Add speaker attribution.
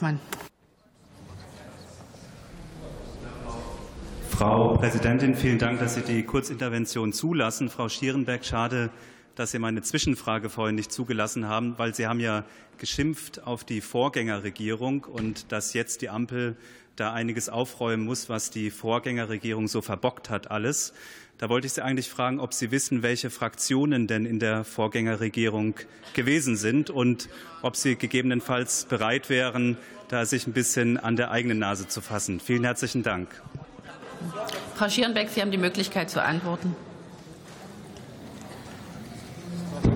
Speaker 1: Mann.
Speaker 2: Frau Präsidentin, vielen Dank, dass Sie die Kurzintervention zulassen. Frau Schierenberg, schade, dass Sie meine Zwischenfrage vorhin nicht zugelassen haben, weil Sie haben ja geschimpft auf die Vorgängerregierung und dass jetzt die Ampel da einiges aufräumen muss, was die Vorgängerregierung so verbockt hat alles. Da wollte ich Sie eigentlich fragen, ob Sie wissen, welche Fraktionen denn in der Vorgängerregierung gewesen sind und ob Sie gegebenenfalls bereit wären, da sich ein bisschen an der eigenen Nase zu fassen. Vielen herzlichen Dank.
Speaker 1: Frau Schierenbeck, Sie haben die Möglichkeit zu antworten.